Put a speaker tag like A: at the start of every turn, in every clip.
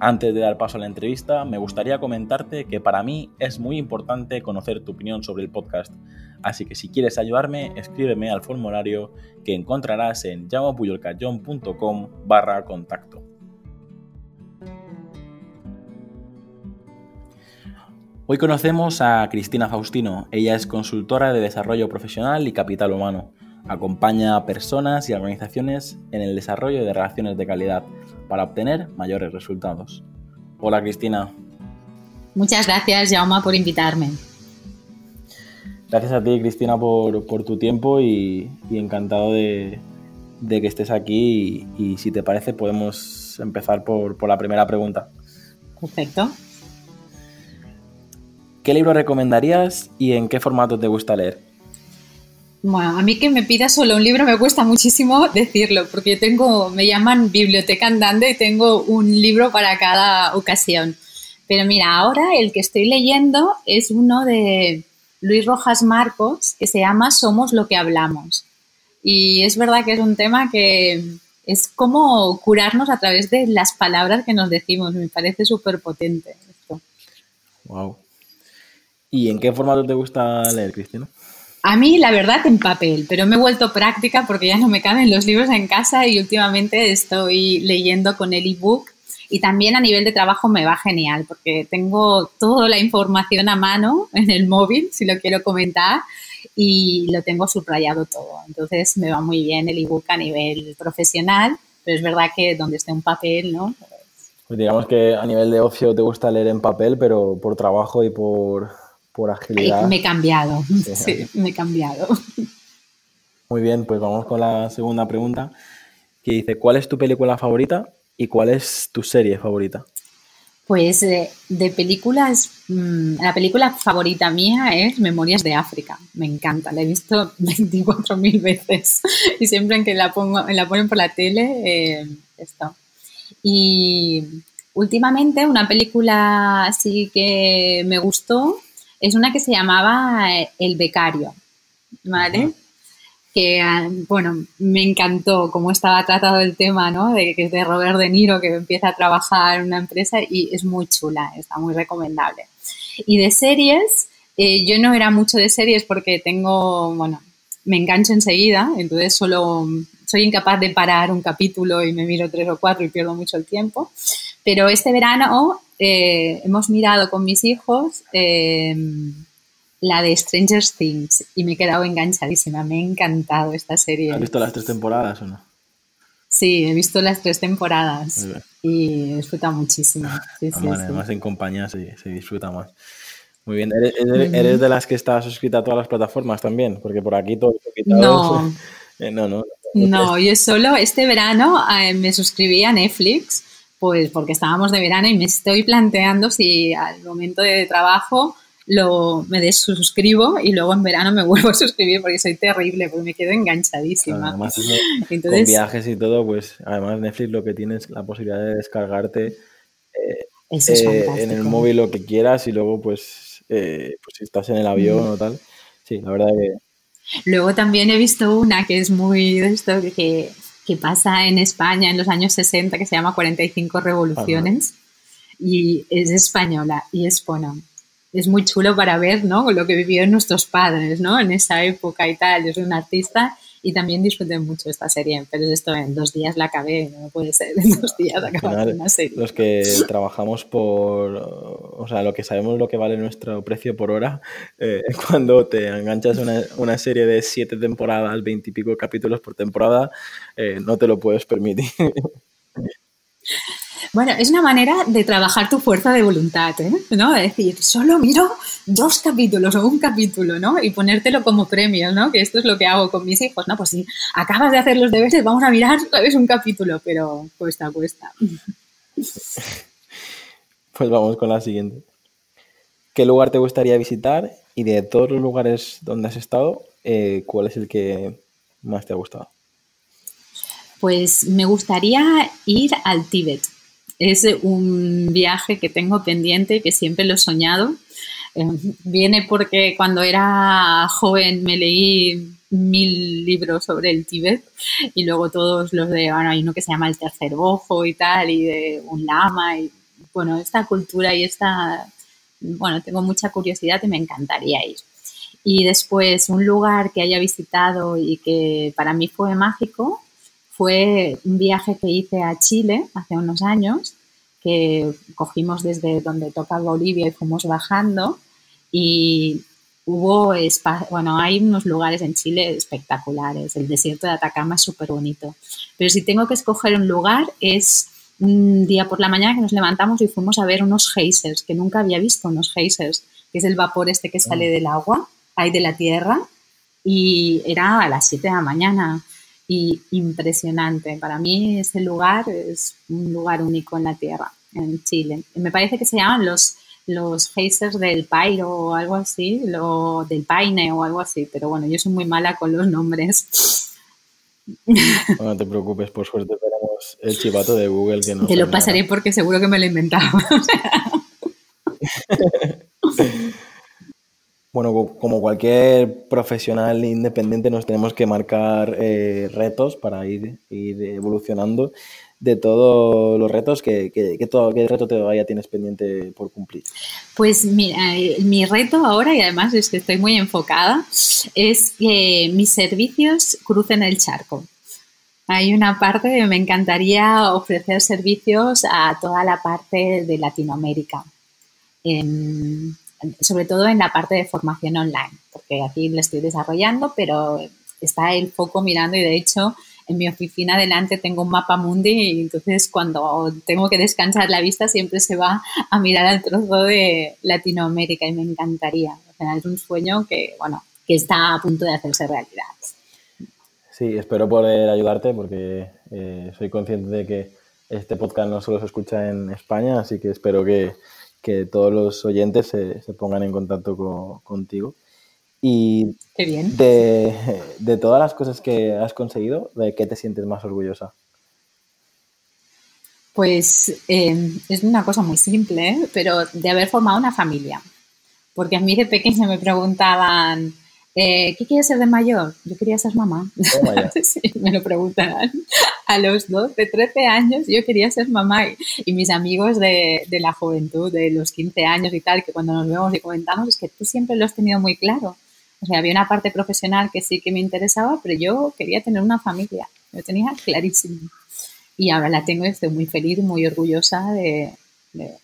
A: Antes de dar paso a la entrevista, me gustaría comentarte que para mí es muy importante conocer tu opinión sobre el podcast, así que si quieres ayudarme, escríbeme al formulario que encontrarás en llamapuyolcayón.com barra contacto. Hoy conocemos a Cristina Faustino, ella es consultora de desarrollo profesional y capital humano. Acompaña a personas y organizaciones en el desarrollo de relaciones de calidad para obtener mayores resultados. Hola Cristina.
B: Muchas gracias, Jauma, por invitarme.
A: Gracias a ti, Cristina, por, tu tiempo y, encantado de, que estés aquí. Y, si te parece, podemos empezar por, por la primera pregunta.
B: Perfecto.
A: ¿Qué libro recomendarías y en qué formato te gusta leer?
B: Bueno, a mí que me pida solo un libro me cuesta muchísimo decirlo, porque tengo, me llaman biblioteca andante y tengo un libro para cada ocasión. Pero mira, ahora el que estoy leyendo es uno de Luis Rojas Marcos, que se llama Somos lo que hablamos. Y es verdad que es un tema que es como curarnos a través de las palabras que nos decimos. Me parece súper potente esto.
A: Wow. ¿Y en qué formato te gusta leer, Cristina?
B: A mí, la verdad, en papel, pero me he vuelto práctica porque ya no me caben los libros en casa y últimamente estoy leyendo con el ebook y también a nivel de trabajo me va genial porque tengo toda la información a mano en el móvil, si lo quiero comentar, y lo tengo subrayado todo. Entonces me va muy bien el ebook a nivel profesional, pero es verdad que donde esté un papel, ¿no?
A: Pues digamos que a nivel de ocio te gusta leer en papel, pero por trabajo y por por agilidad.
B: Me he cambiado, sí, me he cambiado.
A: Muy bien, pues vamos con la segunda pregunta, que dice, ¿cuál es tu película favorita y cuál es tu serie favorita?
B: Pues eh, de películas, mm, la película favorita mía es Memorias de África. Me encanta, la he visto 24.000 veces y siempre que la, pongo, la ponen por la tele, eh, esto. Y últimamente una película así que me gustó es una que se llamaba eh, El Becario, ¿vale? Que, ah, bueno, me encantó cómo estaba tratado el tema, ¿no? De que es de Robert De Niro, que empieza a trabajar en una empresa y es muy chula, está muy recomendable. Y de series, eh, yo no era mucho de series porque tengo, bueno, me engancho enseguida, entonces solo soy incapaz de parar un capítulo y me miro tres o cuatro y pierdo mucho el tiempo. Pero este verano eh, hemos mirado con mis hijos em, la de Stranger Things y me he quedado enganchadísima. Me ha encantado esta serie.
A: ¿Has visto las tres temporadas o no?
B: Sí, he visto las tres temporadas y he disfrutado muchísimo.
A: además, en compañía se, disfruta más. Muy bien. ¿Eres, de las que está suscrita a todas las plataformas también? Porque por aquí todo...
B: No. Eh, no, no. No, yo solo este verano eh, me suscribí a Netflix pues porque estábamos de verano y me estoy planteando si al momento de trabajo lo, me desuscribo y luego en verano me vuelvo a suscribir porque soy terrible, porque me quedo enganchadísima.
A: además, con viajes y todo, pues además Netflix lo que tienes es la posibilidad de descargarte eh, eh, en el móvil lo que quieras y luego pues, eh, pues si estás en el avión o tal. Sí, la verdad que...
B: Luego también he visto una que es muy de esto, que que pasa en España en los años 60 que se llama 45 revoluciones y es española y es bueno, es muy chulo para ver, ¿no? Lo que vivieron nuestros padres, ¿no? En esa época y tal. Yo soy un artista y también disfruté mucho esta serie, pero esto en dos días la acabé, no puede ser en dos días acabar una serie.
A: Los que trabajamos por, o sea, lo que sabemos lo que vale nuestro precio por hora, eh, cuando te enganchas una, una serie de siete temporadas, veintipico capítulos por temporada, eh, no te lo puedes permitir.
B: Bueno, es una manera de trabajar tu fuerza de voluntad, ¿eh? ¿no? Es decir, solo miro dos capítulos o un capítulo, ¿no? Y ponértelo como premio, ¿no? Que esto es lo que hago con mis hijos, ¿no? Pues si acabas de hacer los deberes, vamos a mirar, ¿sabes? Un capítulo, pero cuesta, cuesta.
A: Pues vamos con la siguiente. ¿Qué lugar te gustaría visitar? Y de todos los lugares donde has estado, eh, ¿cuál es el que más te ha gustado?
B: Pues me gustaría ir al Tíbet. Es un viaje que tengo pendiente, que siempre lo he soñado. Eh, viene porque cuando era joven me leí mil libros sobre el Tíbet y luego todos los de, bueno, hay uno que se llama El Tercer Ojo y tal, y de un lama, y bueno, esta cultura y esta, bueno, tengo mucha curiosidad y me encantaría ir. Y después un lugar que haya visitado y que para mí fue mágico fue un viaje que hice a Chile hace unos años, que cogimos desde donde toca Bolivia y fuimos bajando. Y hubo bueno, hay unos lugares en Chile espectaculares, el desierto de Atacama es súper bonito, pero si tengo que escoger un lugar es un día por la mañana que nos levantamos y fuimos a ver unos geysers, que nunca había visto unos geysers, que es el vapor este que sale ah. del agua, ahí de la tierra, y era a las 7 de la mañana y impresionante. Para mí ese lugar es un lugar único en la tierra, en Chile. Me parece que se llaman los los geysers del Pairo o algo así, lo, del Paine o algo así, pero bueno, yo soy muy mala con los nombres.
A: No te preocupes, por suerte tenemos el chivato de Google que no.
B: Te lo pasaré porque seguro que me lo he inventado.
A: bueno, como cualquier profesional independiente nos tenemos que marcar eh, retos para ir, evolucionando de todos los retos que, ¿qué reto todavía tienes pendiente por cumplir?
B: Pues eh, mi reto ahora, y además es que estoy muy enfocada, es que mis servicios crucen el charco. Hay una parte que me encantaría ofrecer servicios a toda la parte de Latinoamérica, sobre todo en la parte de formación online, porque aquí lo estoy desarrollando, pero está el foco mirando y de hecho en mi oficina delante tengo un mapa mundi y entonces cuando tengo que descansar la vista siempre se va a mirar al trozo de Latinoamérica y me encantaría. O es un sueño que, bueno, que está a punto de hacerse realidad.
A: Sí, espero poder ayudarte porque eh, soy consciente de que este podcast no solo se escucha en España, así que espero que, que todos los oyentes se, se pongan en contacto contigo. Y De, todas las cosas que has conseguido, ¿de qué te sientes más orgullosa?
B: Pues eh, es una cosa muy simple, ¿eh? pero de haber formado una familia. Porque a mí de pequeña me preguntaban, eh, ¿qué quieres ser de mayor? Yo quería ser mamá. sí, me lo preguntaban. A los 12, 13 años yo quería ser mamá y, mis amigos de, de, la juventud, de los 15 años y tal, que cuando nos vemos y comentamos, es que tú siempre lo has tenido muy claro. O sea, había una parte profesional que sí que me interesaba, pero yo quería tener una familia. Lo tenía clarísimo. Y ahora la tengo y estoy muy feliz, muy orgullosa de,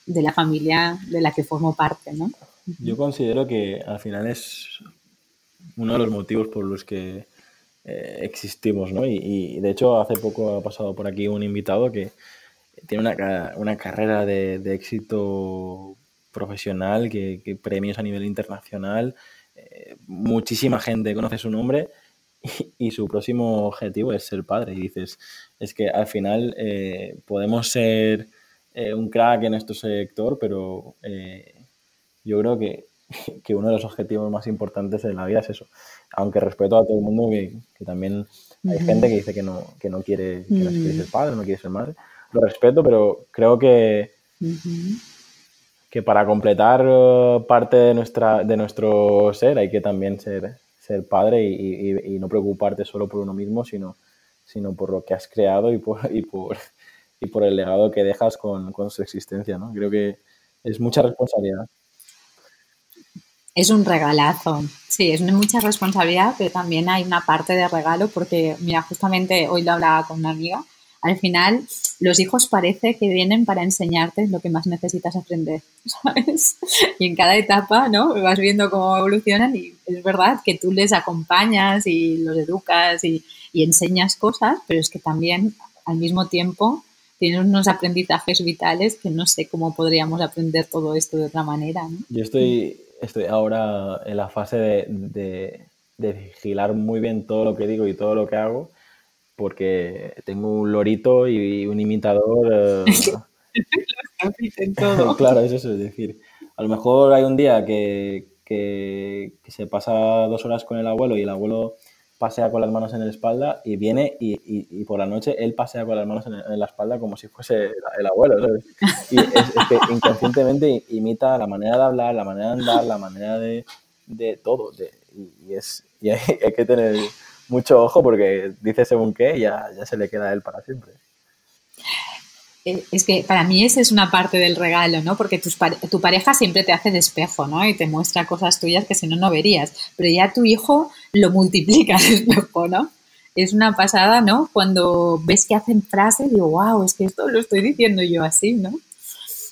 B: la familia de la que formo parte, ¿no?
A: Yo considero que al final es uno de los motivos por los que eh, existimos, ¿no? Y, de hecho hace poco ha pasado por aquí un invitado que tiene una, carrera de, éxito profesional, que, premios a nivel internacional, muchísima gente conoce su nombre y, su próximo objetivo es ser padre. Y dices, es que al final eh, podemos ser eh, un crack en nuestro sector, pero eh, yo creo que, uno de los objetivos más importantes en la vida es eso. Aunque respeto a todo el mundo que, también hay gente que dice que no, que no quiere, que no quiere ser padre, no quiere ser madre. Lo respeto, pero creo que que para completar eh, parte de, nuestra, de nuestro ser hay que también ser, ser padre y, no preocuparte solo por uno mismo, sino, sino por lo que has creado y por, y por, y por el legado que dejas con, con su existencia. ¿no? Creo que es mucha responsabilidad.
B: Es un regalazo, sí, es mucha responsabilidad, pero también hay una parte de regalo porque, mira, justamente hoy lo hablaba con una amiga al final los hijos parece que vienen para enseñarte lo que más necesitas aprender, ¿sabes? Y en cada etapa, ¿no? Vas viendo cómo evolucionan y es verdad que tú les acompañas y los educas y, enseñas cosas, pero es que también al mismo tiempo tienes unos aprendizajes vitales que no sé cómo podríamos aprender todo esto de otra manera. ¿no?
A: Yo estoy, estoy ahora en la fase de, de vigilar muy bien todo lo que digo y todo lo que hago porque tengo un lorito y un imitador. Eh,
B: todo.
A: claro, eso es decir. A lo mejor hay un día que, que, se pasa dos horas con el abuelo y el abuelo pasea con las manos en la espalda y viene y, por la noche él pasea con las manos en, la espalda como si fuese el, abuelo, Y es, que inconscientemente imita la manera de hablar, la manera de andar, la manera de, de todo. y, es, y hay, que tener mucho ojo porque dice según qué ya, ya se le queda a él para siempre.
B: Eh, es que para mí esa es una parte del regalo, ¿no? Porque tu pareja siempre te hace de espejo, ¿no? Y te muestra cosas tuyas que si no, no verías. Pero ya tu hijo lo multiplica de espejo, ¿no? Es una pasada, ¿no? Cuando ves que hacen frases, digo, wow, es que esto lo estoy diciendo yo así, ¿no?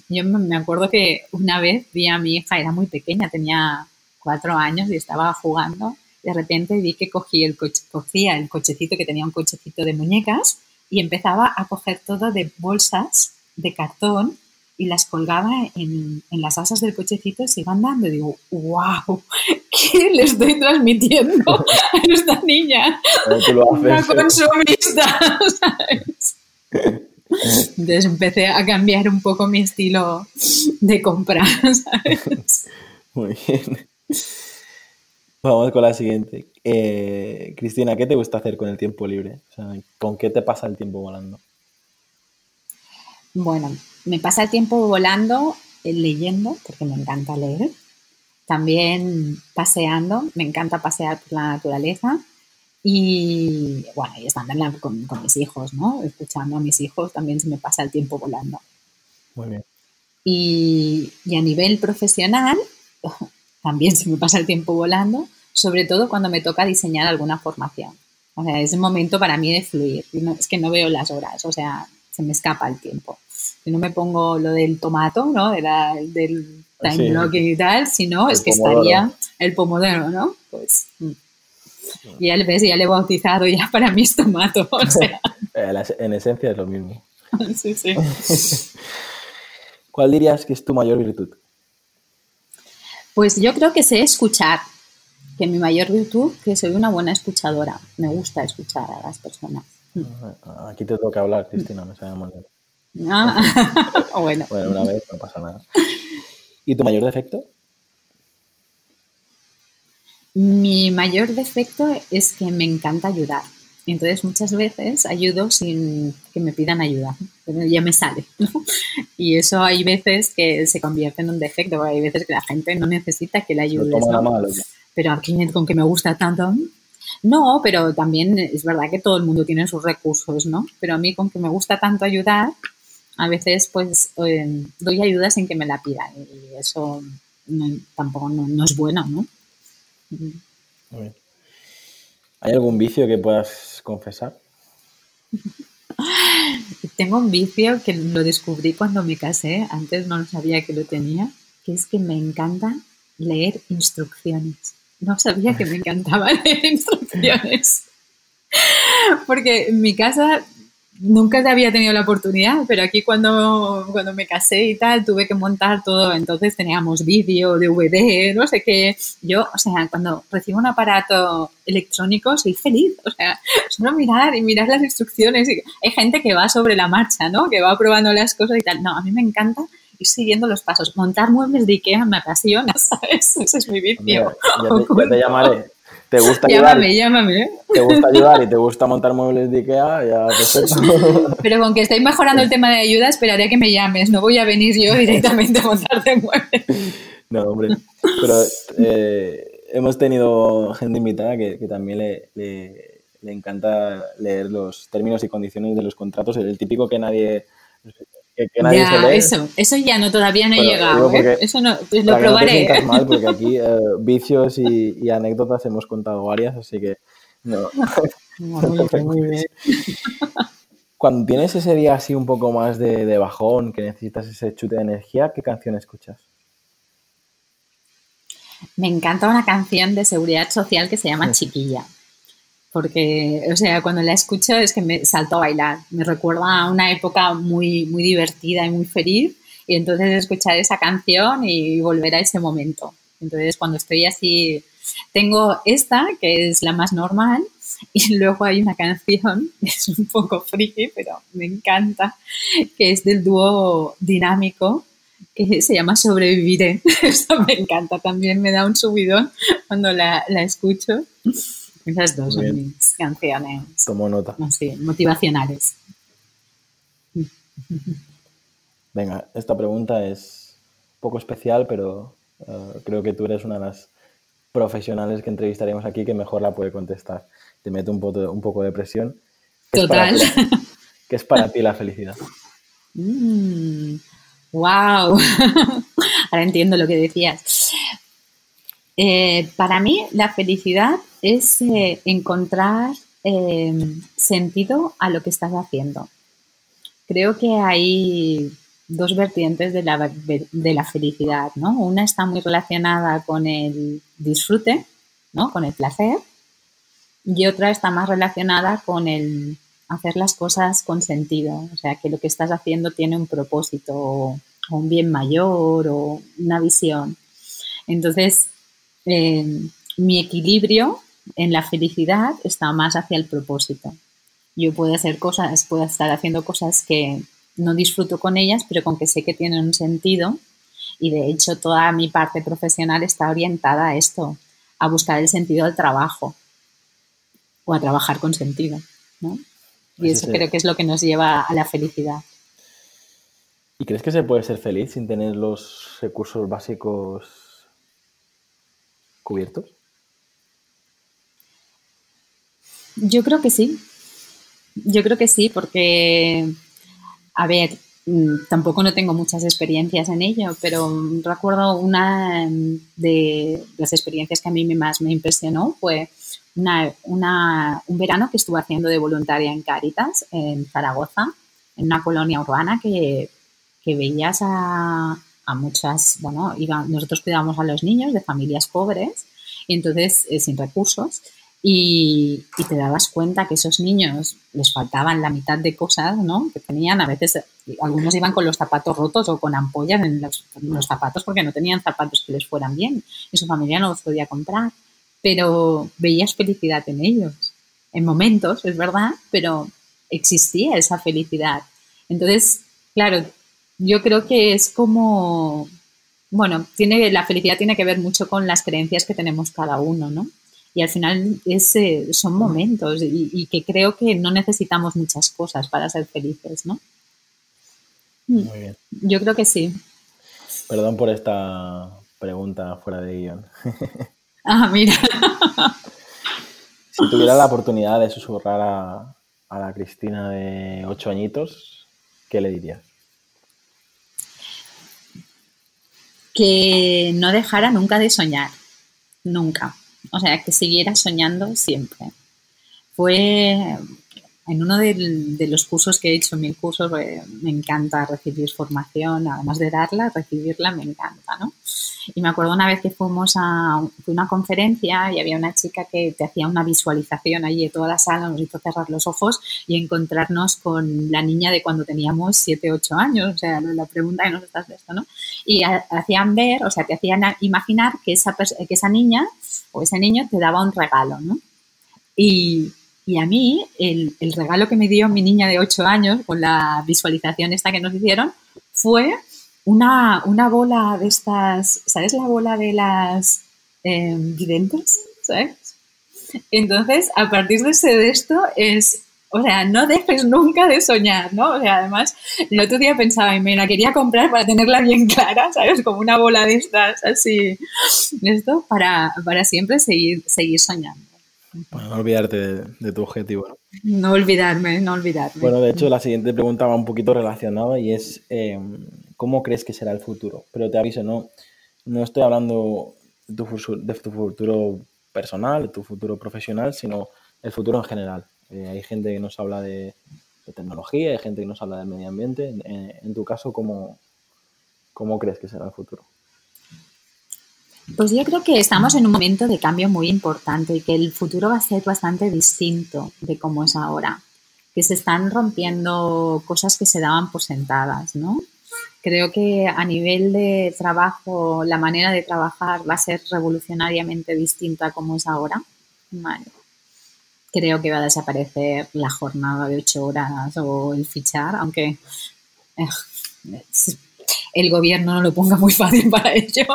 B: Yo me acuerdo que una vez vi a mi hija, era muy pequeña, tenía cuatro años y estaba jugando. De repente vi que cogí el coche, cogía el cochecito, que tenía un cochecito de muñecas, y empezaba a coger todo de bolsas de cartón y las colgaba en, las asas del cochecito y se iban dando. Y digo, wow, ¿qué le estoy transmitiendo a esta niña? Una consumista, ¿sabes? Entonces empecé a cambiar un poco mi estilo de compra, ¿sabes?
A: Muy bien. Vamos con la siguiente. Eh, Cristina, ¿qué te gusta hacer con el tiempo libre? ¿Con qué te pasa el tiempo volando?
B: Bueno, me pasa el tiempo volando eh, leyendo, porque me encanta leer. También paseando, me encanta pasear por la naturaleza. Y bueno, y estando con, mis hijos, ¿no? Escuchando a mis hijos también se me pasa el tiempo volando.
A: Muy bien.
B: Y, y a nivel profesional, también se me pasa el tiempo volando, sobre todo cuando me toca diseñar alguna formación. O sea, es el momento para mí de fluir. es que no veo las horas, o sea, se me escapa el tiempo. Si no me pongo lo del tomato, ¿no? De del time blocking y tal, si no, es que estaría el pomodoro, ¿no? Pues mm. ya le ves, ya le he bautizado, ya para mí es tomato. O sea.
A: en esencia es lo mismo.
B: sí, sí.
A: ¿Cuál dirías que es tu mayor virtud?
B: Pues yo creo que sé escuchar, que mi mayor virtud que soy una buena escuchadora. Me gusta escuchar a las personas.
A: Aquí te toca hablar, Cristina, me sabe mal.
B: Ah, bueno.
A: bueno, una vez no pasa nada. ¿Y tu mayor defecto?
B: Mi mayor defecto es que me encanta ayudar. Entonces muchas veces ayudo sin que me pidan ayuda, pero ya me sale. Y eso hay veces que se convierte en un defecto, porque hay veces que la gente no necesita que le ayudes. Pero aquí con que me gusta tanto. No, pero también es verdad que todo el mundo tiene sus recursos, ¿no? Pero a mí con que me gusta tanto ayudar, a veces pues eh, doy ayuda sin que me la pidan y eso tampoco no, es bueno, ¿no?
A: ¿Hay algún vicio que puedas confesar?
B: Tengo un vicio que lo descubrí cuando me casé, antes no sabía que lo tenía, que es que me encanta leer instrucciones. No sabía que me encantaba leer instrucciones. Porque en mi casa nunca había tenido la oportunidad, pero aquí cuando, cuando me casé y tal, tuve que montar todo. Entonces teníamos vídeo, DVD, no sé qué. Yo, o sea, cuando recibo un aparato electrónico, soy feliz. O sea, solo mirar y mirar las instrucciones. Y hay gente que va sobre la marcha, ¿no? Que va probando las cosas y tal. No, a mí me encanta ir siguiendo los pasos. Montar muebles de Ikea me apasiona, ¿sabes? Ese es mi vicio.
A: ya te llamaré te gusta
B: ayudar. Llámame,
A: Te gusta ayudar y te gusta montar muebles de Ikea, ya perfecto.
B: Pero con que estoy mejorando el tema de ayuda, esperaría que me llames. No voy a venir yo directamente a montarte muebles.
A: No, hombre. Pero eh, hemos tenido gente invitada que, también le, le, encanta leer los términos y condiciones de los contratos. El típico que nadie
B: eso, eso ya no, todavía no he llegado. ¿eh? Eso no, pues lo probaré.
A: No mal porque aquí eh, vicios y, anécdotas hemos contado varias, así que no. Cuando tienes ese día así un poco más de, de bajón, que necesitas ese chute de energía, ¿qué canción escuchas?
B: Me encanta una canción de seguridad social que se llama Chiquilla porque, o sea, cuando la escucho es que me salto a bailar. Me recuerda a una época muy, muy divertida y muy feliz. Y entonces escuchar esa canción y volver a ese momento. Entonces, cuando estoy así, tengo esta, que es la más normal, Y luego hay una canción, es un poco friki, pero me encanta, que es del dúo dinámico, que se llama Sobreviviré. Eso me encanta, también me da un subidón cuando la, la escucho. Esas dos son mis canciones.
A: Tomo nota.
B: motivacionales.
A: Venga, esta pregunta es un poco especial, pero eh, creo que tú eres una de las profesionales que entrevistaremos aquí que mejor la puede contestar. Te mete un poco, un poco de presión.
B: Total.
A: ¿Qué es para ti la felicidad?
B: wow. Mm, Ahora entiendo lo que decías. Eh, para mí la felicidad es eh, encontrar em, sentido a lo que estás haciendo. Creo que hay dos vertientes de la, de la felicidad, ¿no? Una está muy relacionada con el disfrute, ¿no? Con el placer, y otra está más relacionada con el hacer las cosas con sentido, o sea, que lo que estás haciendo tiene un propósito o un bien mayor o una visión. Entonces, em, mi equilibrio en la felicidad está más hacia el propósito. Yo puedo hacer cosas, puedo estar haciendo cosas que no disfruto con ellas, pero con que sé que tienen un sentido. Y de hecho, toda mi parte profesional está orientada a esto, a buscar el sentido del trabajo o a trabajar con sentido. Y eso creo que es lo que nos lleva a la felicidad.
A: ¿Y crees que se puede ser feliz sin tener los recursos básicos cubiertos?
B: Yo creo que sí. Yo creo que sí, porque a ver, mm, tampoco no tengo muchas experiencias en ello, pero recuerdo una de las experiencias que a mí más me impresionó fue una, un verano que estuve haciendo de voluntaria en Cáritas, en Zaragoza, en una colonia urbana que, veías a, muchas, bueno, nosotros cuidábamos a los niños de familias pobres y entonces eh, sin recursos y, te dabas cuenta que esos niños les faltaban la mitad de cosas, ¿no? Que tenían, a veces, algunos iban con los zapatos rotos o con ampollas en los, zapatos porque no tenían zapatos que les fueran bien y su familia no los podía comprar. Pero veías felicidad en ellos, en momentos, es verdad, pero existía esa felicidad. Entonces, claro, yo creo que es como, bueno, tiene, la felicidad tiene que ver mucho con las creencias que tenemos cada uno, ¿no? Y al final es, son momentos y, que creo que no necesitamos muchas cosas para ser felices, ¿no?
A: Mm. Muy bien.
B: Yo creo que sí.
A: Perdón por esta pregunta fuera de guion.
B: Ah, mira.
A: Si tuviera la oportunidad de susurrar a, a la Cristina de ocho añitos, ¿qué le dirías?
B: Que no dejara nunca de soñar, nunca o sea, que siguiera soñando siempre. Fue en uno de, los cursos que he hecho, en mi curso, pues, me encanta recibir formación, además de darla, recibirla me encanta, ¿no? Y me acuerdo una vez que fuimos a una conferencia y había una chica que te hacía una visualización allí de toda la sala, nos hizo cerrar los ojos y encontrarnos con la niña de cuando teníamos 7, 8 años, o sea, la pregunta que nos estás de esto, ¿no? Y hacían ver, o sea, te hacían imaginar que esa, que esa niña o ese niño te daba un regalo, ¿no? Y, y a mí, el, el, regalo que me dio mi niña de 8 años con la visualización esta que nos hicieron fue una, una bola de estas, ¿sabes la bola de las eh, videntes? ¿Sabes? Entonces, a partir de ese de esto es, o sea, no dejes nunca de soñar, ¿no? O sea, además, el otro día pensaba, y me la quería comprar para tenerla bien clara, ¿sabes? Como una bola de estas, así, esto, para, para siempre seguir, seguir soñando.
A: Bueno, no olvidarte de, tu objetivo.
B: ¿no? olvidarme, no olvidarme.
A: Bueno, de hecho, la siguiente pregunta va un poquito relacionada y es eh, ¿cómo crees que será el futuro? Pero te aviso, no, no estoy hablando de tu, de tu futuro personal, de tu futuro profesional, sino el futuro en general. Eh, hay gente que nos habla de, tecnología, hay gente que nos habla del medio ambiente. En, en tu caso, ¿cómo, ¿cómo crees que será el futuro?
B: Pues yo creo que estamos en un momento de cambio muy importante y que el futuro va a ser bastante distinto de cómo es ahora, que se están rompiendo cosas que se daban por sentadas, ¿no? Creo que a nivel de trabajo, la manera de trabajar va a ser revolucionariamente distinta a cómo es ahora. creo que va a desaparecer la jornada de ocho horas o el fichar, aunque eh, el gobierno no lo ponga muy fácil para ello,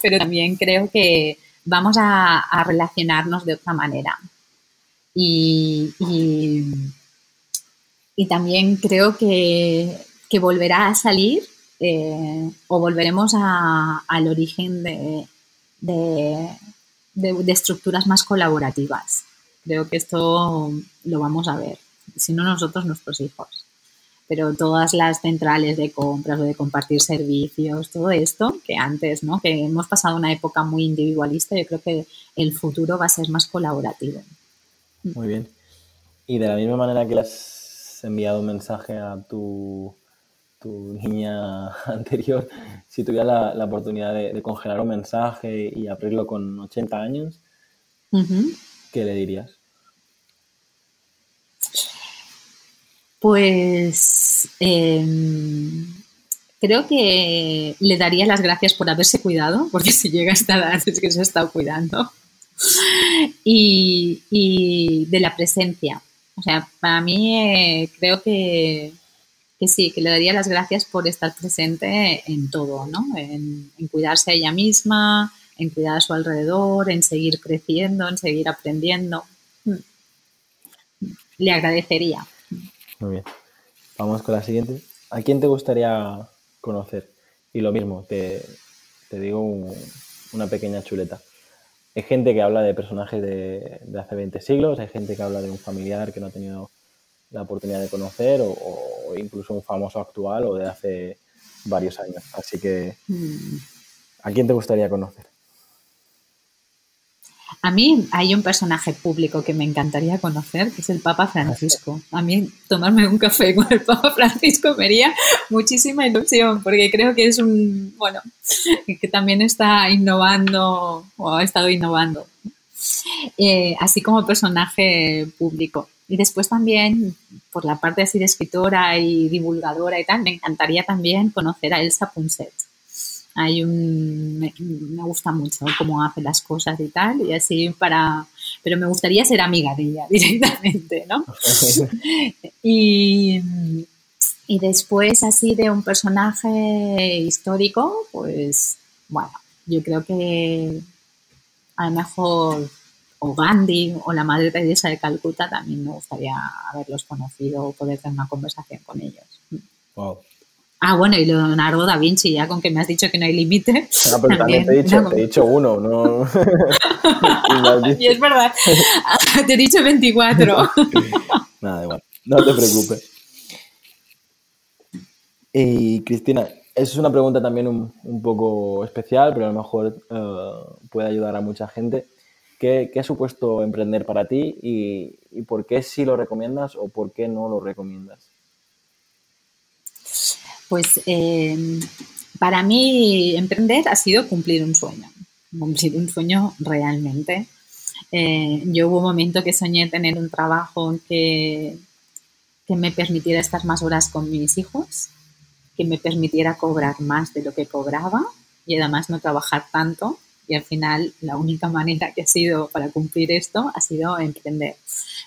B: pero también creo que vamos a, relacionarnos de otra manera. Y, también creo que, volverá a salir eh, o volveremos al origen de, estructuras más colaborativas. Creo que esto lo vamos a ver, si no nosotros, nuestros hijos pero todas las centrales de compras o de compartir servicios, todo esto que antes, ¿no? Que hemos pasado una época muy individualista, yo creo que el futuro va a ser más colaborativo.
A: Muy bien. Y de la misma manera que le has enviado un mensaje a tu, tu niña anterior, si tuviera la, oportunidad de, congelar un mensaje y abrirlo con 80 años, ¿qué le dirías?
B: Pues em, creo que le daría las gracias por haberse cuidado, porque si llega a esta edad es que se ha estado cuidando. Y, de la presencia. O sea, para mí eh, creo que, sí, que le daría las gracias por estar presente en todo, ¿no? En, en cuidarse a ella misma, en cuidar a su alrededor, en seguir creciendo, en seguir aprendiendo. Mm. Le agradecería.
A: Muy bien. Vamos con la siguiente. ¿A quién te gustaría conocer? Y lo mismo, te, digo una pequeña chuleta. Hay gente que habla de personajes de, hace 20 siglos, hay gente que habla de un familiar que no ha tenido la oportunidad de conocer o, incluso un famoso actual o de hace varios años. Así que, mm. ¿a quién te gustaría conocer?
B: A mí hay un personaje público que me encantaría conocer, que es el Papa Francisco. A mí tomarme un café con el Papa Francisco me haría muchísima ilusión, porque creo que es un, bueno, que también está innovando o ha estado innovando, eh, así como personaje público. Y después también, por la parte así de escritora y divulgadora y tal, me encantaría también conocer a Elsa Punset hay un me, gusta mucho cómo hace las cosas y tal y así para pero me gustaría ser amiga de ella directamente no y, y después así de un personaje histórico pues bueno yo creo que a lo mejor o Gandhi o la Madre Teresa de Calcuta también me gustaría haberlos conocido o poder tener una conversación con ellos. Wow. Ah, bueno, y Leonardo da Vinci, ya con que me has dicho que no hay límite.
A: Ah, pero también, te, he dicho, te he dicho uno, no.
B: y es verdad, te he dicho 24.
A: Nada, igual, no te preocupes. Y Cristina, es una pregunta también un, poco especial, pero a lo mejor eh, puede ayudar a mucha gente. ¿Qué, ¿Qué, ha supuesto emprender para ti y, y por qué sí lo recomiendas o por qué no lo recomiendas?
B: Pues eh, para mí emprender ha sido cumplir un sueño, cumplir un sueño realmente. Eh, yo hubo un momento que soñé tener un trabajo que, que me permitiera estar más horas con mis hijos, que me permitiera cobrar más de lo que cobraba y además no trabajar tanto. Y al final la única manera que ha sido para cumplir esto ha sido emprender.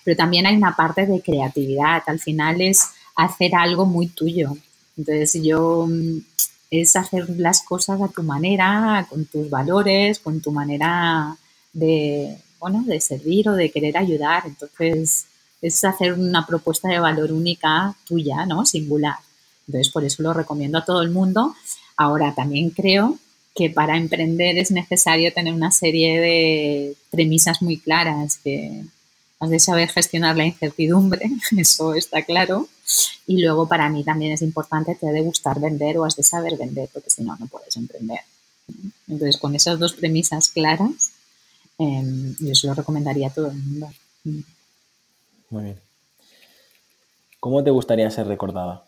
B: Pero también hay una parte de creatividad. Al final es hacer algo muy tuyo. Entonces yo mm, es hacer las cosas a tu manera, con tus valores, con tu manera de, bueno, de servir o de querer ayudar. Entonces es hacer una propuesta de valor única tuya, ¿no? Singular. Entonces por eso lo recomiendo a todo el mundo. Ahora también creo que para emprender es necesario tener una serie de premisas muy claras que, has de saber gestionar la incertidumbre, eso está claro. Y luego para mí también es importante, te de gustar vender o has de saber vender, porque si no, no puedes emprender. Entonces, con esas dos premisas claras, em, yo se lo recomendaría a todo el mundo.
A: Muy bien. ¿Cómo te gustaría ser recordada?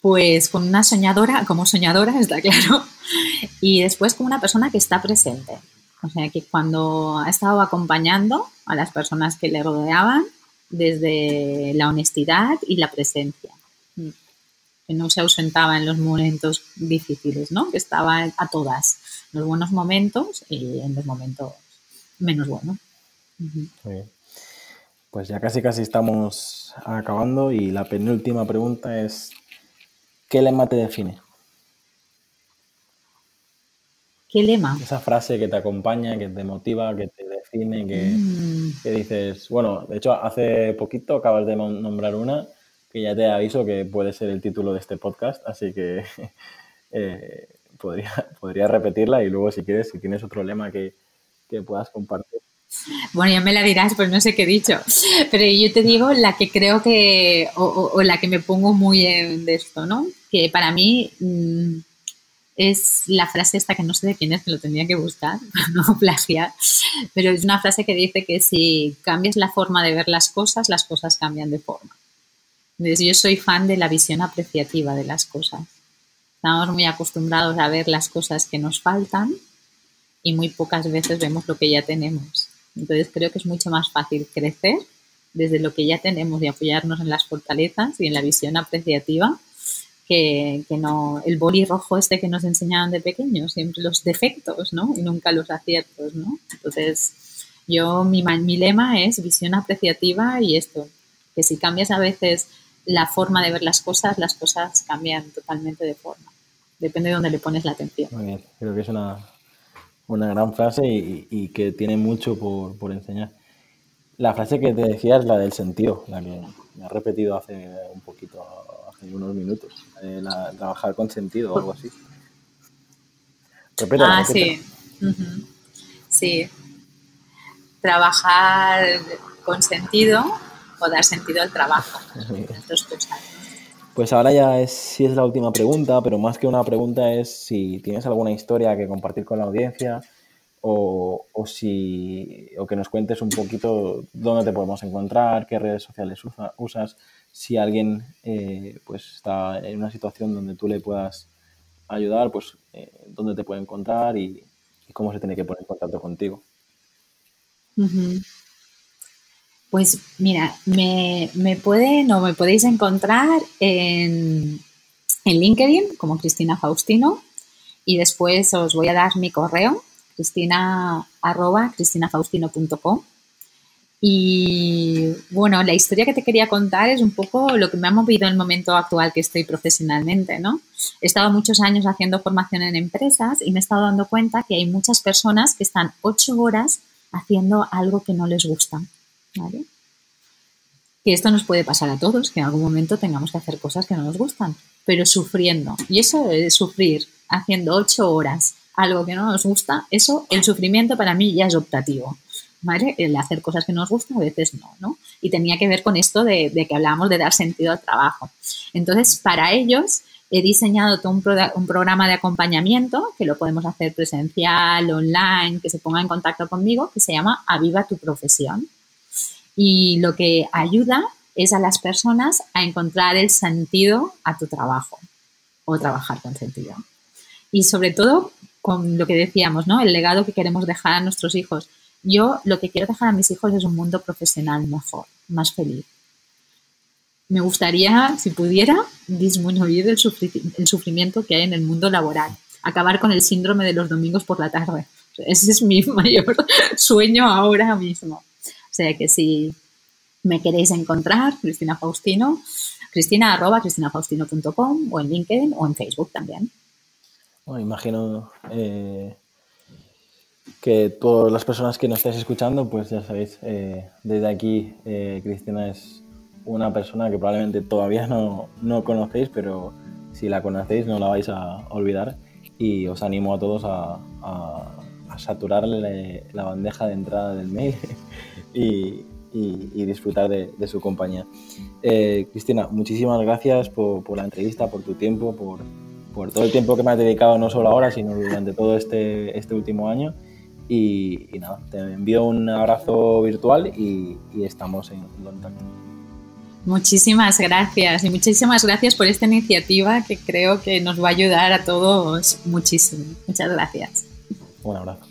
B: Pues con una soñadora, como soñadora, está claro. Y después como una persona que está presente, o sea, que cuando ha estado acompañando a las personas que le rodeaban desde la honestidad y la presencia. Que no se ausentaba en los momentos difíciles, ¿no? Que estaba a todas, en los buenos momentos y en los momentos menos buenos.
A: Muy bien. Pues ya casi casi estamos acabando y la penúltima pregunta es, ¿qué lema te define?
B: ¿Qué lema?
A: Esa frase que te acompaña, que te motiva, que te define, que, mm. dices, bueno, de hecho hace poquito acabas de nombrar una que ya te aviso que puede ser el título de este podcast, así que eh, podría, podría repetirla y luego si quieres, si tienes otro lema que, que puedas compartir.
B: Bueno, ya me la dirás, pues no sé qué he dicho. Pero yo te digo la que creo que, o, la que me pongo muy en de esto, ¿no? Que para mí mm, es la frase esta que no sé de quién es, que lo tendría que buscar no plagiar, pero es una frase que dice que si cambias la forma de ver las cosas, las cosas cambian de forma. Entonces yo soy fan de la visión apreciativa de las cosas. Estamos muy acostumbrados a ver las cosas que nos faltan y muy pocas veces vemos lo que ya tenemos. Entonces creo que es mucho más fácil crecer desde lo que ya tenemos y apoyarnos en las fortalezas y en la visión apreciativa que, no el boli rojo este que nos enseñaban de pequeños, siempre los defectos, ¿no? Y nunca los aciertos, ¿no? Entonces, yo, mi, mi lema es visión apreciativa y esto, que si cambias a veces la forma de ver las cosas, las cosas cambian totalmente de forma. Depende de dónde le pones la atención.
A: Muy bien, creo que es una, una gran frase y, que tiene mucho por, enseñar. La frase que te decía es la del sentido, la que me ha repetido hace un poquito, hace unos minutos. Trabajar con sentido o algo así.
B: ah, sí. Sí. Trabajar con sentido o dar sentido al trabajo.
A: Pues ahora ya es, si es la última pregunta, pero más que una pregunta es si tienes alguna historia que compartir con la audiencia o, si, o que nos cuentes un poquito dónde te podemos encontrar, qué redes sociales usas, si alguien eh, pues está en una situación donde tú le puedas ayudar, pues eh, dónde te puede encontrar y, cómo se tiene que poner en contacto contigo.
B: Pues mira, me, pueden o me podéis encontrar en, LinkedIn como Cristina Faustino y después os voy a dar mi correo, cristina arroba cristina.faustino.com Y bueno, la historia que te quería contar es un poco lo que me ha movido en el momento actual que estoy profesionalmente, ¿no? He estado muchos años haciendo formación en empresas y me he estado dando cuenta que hay muchas personas que están ocho horas haciendo algo que no les gusta. Que esto nos puede pasar a todos, que en algún momento tengamos que hacer cosas que no nos gustan, pero sufriendo. Y eso es sufrir haciendo ocho horas algo que no nos gusta, eso, el sufrimiento para mí ya es optativo. ¿Vale? El hacer cosas que nos gustan a veces no, ¿no? Y tenía que ver con esto de, que hablábamos de dar sentido al trabajo. Entonces, para ellos, he diseñado todo un, programa de acompañamiento que lo podemos hacer presencial, online, que se ponga en contacto conmigo, que se llama Aviva tu profesión y lo que ayuda es a las personas a encontrar el sentido a tu trabajo o trabajar con sentido. Y sobre todo con lo que decíamos. El legado que queremos dejar a nuestros hijos. Yo lo que quiero dejar a mis hijos es un mundo profesional mejor, más feliz. Me gustaría, si pudiera, disminuir el, sufrimiento que hay en el mundo laboral, acabar con el síndrome de los domingos por la tarde. Ese es mi mayor sueño ahora mismo. O sea que si me queréis encontrar, Cristina Faustino, cristina arroba cristina.faustino.com o en LinkedIn o en Facebook también.
A: Bueno, imagino eh, que todas las personas que nos estáis escuchando, pues ya sabéis, eh, desde aquí eh, Cristina es una persona que probablemente todavía no, conocéis, pero si la conocéis no la vais a olvidar y os animo a todos a, saturarle la bandeja de entrada del mail y, disfrutar de, su compañía. Eh, Cristina, muchísimas gracias por, la entrevista, por tu tiempo, por, todo el tiempo que me has dedicado, no solo ahora, sino durante todo este, este último año. Y, nada, te envío un abrazo virtual y, estamos en contacto.
B: Muchísimas gracias y muchísimas gracias por esta iniciativa que creo que nos va a ayudar a todos muchísimo. Muchas gracias.
A: Un abrazo.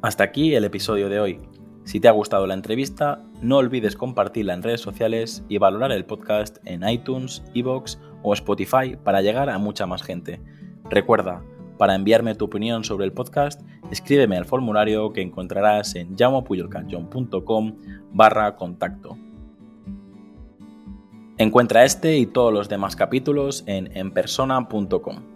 A: Hasta aquí el episodio de hoy. Si te ha gustado la entrevista, no olvides compartirla en redes sociales y valorar el podcast en iTunes, Evox o Spotify para llegar a mucha más gente. Recuerda, Para enviarme tu opinión sobre el podcast, escríbeme al formulario que encontrarás en llamopuyolcanchon.com barra contacto. Encuentra este y todos los demás capítulos en enpersona.com.